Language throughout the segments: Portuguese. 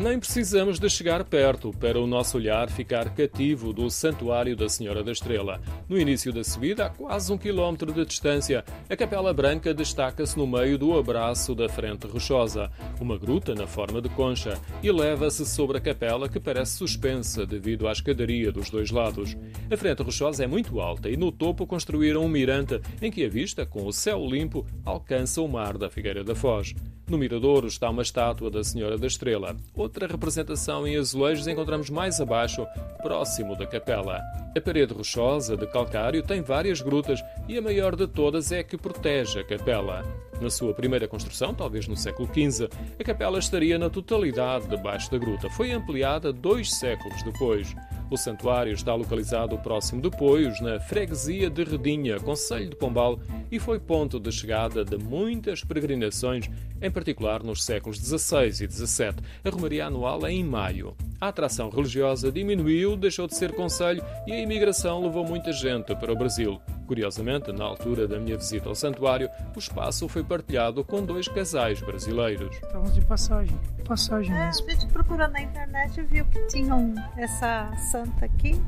Nem precisamos de chegar perto para o nosso olhar ficar cativo do Santuário da Senhora da Estrela. No início da subida, a quase um quilómetro de distância, a Capela Branca destaca-se no meio do abraço da frente rochosa, uma gruta na forma de concha, e leva-se sobre a capela que parece suspensa devido à escadaria dos dois lados. A frente rochosa é muito alta e no topo construíram um mirante em que a vista, com o céu limpo, alcança o mar da Figueira da Foz. No Miradouro está uma estátua da Senhora da Estrela. Outra representação em azulejos encontramos mais abaixo, próximo da capela. A parede rochosa de calcário tem várias grutas e a maior de todas é a que protege a capela. Na sua primeira construção, talvez no século XV, a capela estaria na totalidade debaixo da gruta. Foi ampliada dois séculos depois. O santuário está localizado próximo de Poios, na freguesia de Redinha, Conselho de Pombal, e foi ponto de chegada de muitas peregrinações, em particular nos séculos XVI e XVII. A romaria anual é em maio. A atração religiosa diminuiu, deixou de ser conselho e a imigração levou muita gente para o Brasil. Curiosamente, na altura da minha visita ao santuário, o espaço foi partilhado com dois casais brasileiros. Estávamos de passagem, passagem é, mesmo. A gente procurando na internet viu que tinham essa santa aqui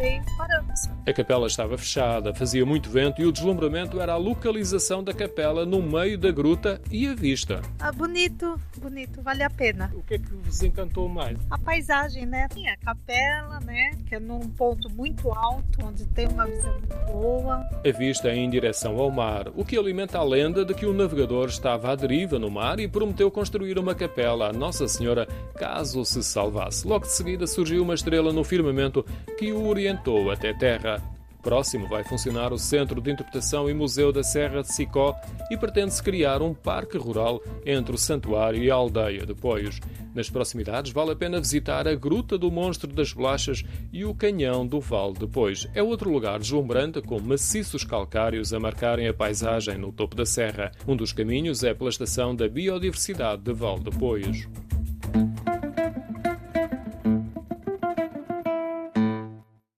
e paramos. A capela estava fechada, fazia muito vento e o deslumbramento era a localização da capela no meio da gruta e a vista. Ah, bonito, bonito, vale a pena. O que é que vos encantou mais? A paisagem, né? Sim, a capela, né? Que é num ponto muito alto, onde tem uma visão muito boa a vista em direção ao mar, o que alimenta a lenda de que o navegador estava à deriva no mar e prometeu construir uma capela à Nossa Senhora caso se salvasse. Logo de seguida surgiu uma estrela no firmamento que o orientou até terra. Próximo vai funcionar o Centro de Interpretação e Museu da Serra de Sicó e pretende-se criar um parque rural entre o santuário e a aldeia de Poios. Nas proximidades vale a pena visitar a Gruta do Monstro das Bolachas e o Canhão do Vale de Pois. É outro lugar deslumbrante com maciços calcários a marcarem a paisagem no topo da serra. Um dos caminhos é pela estação da Biodiversidade de Vale de Poios.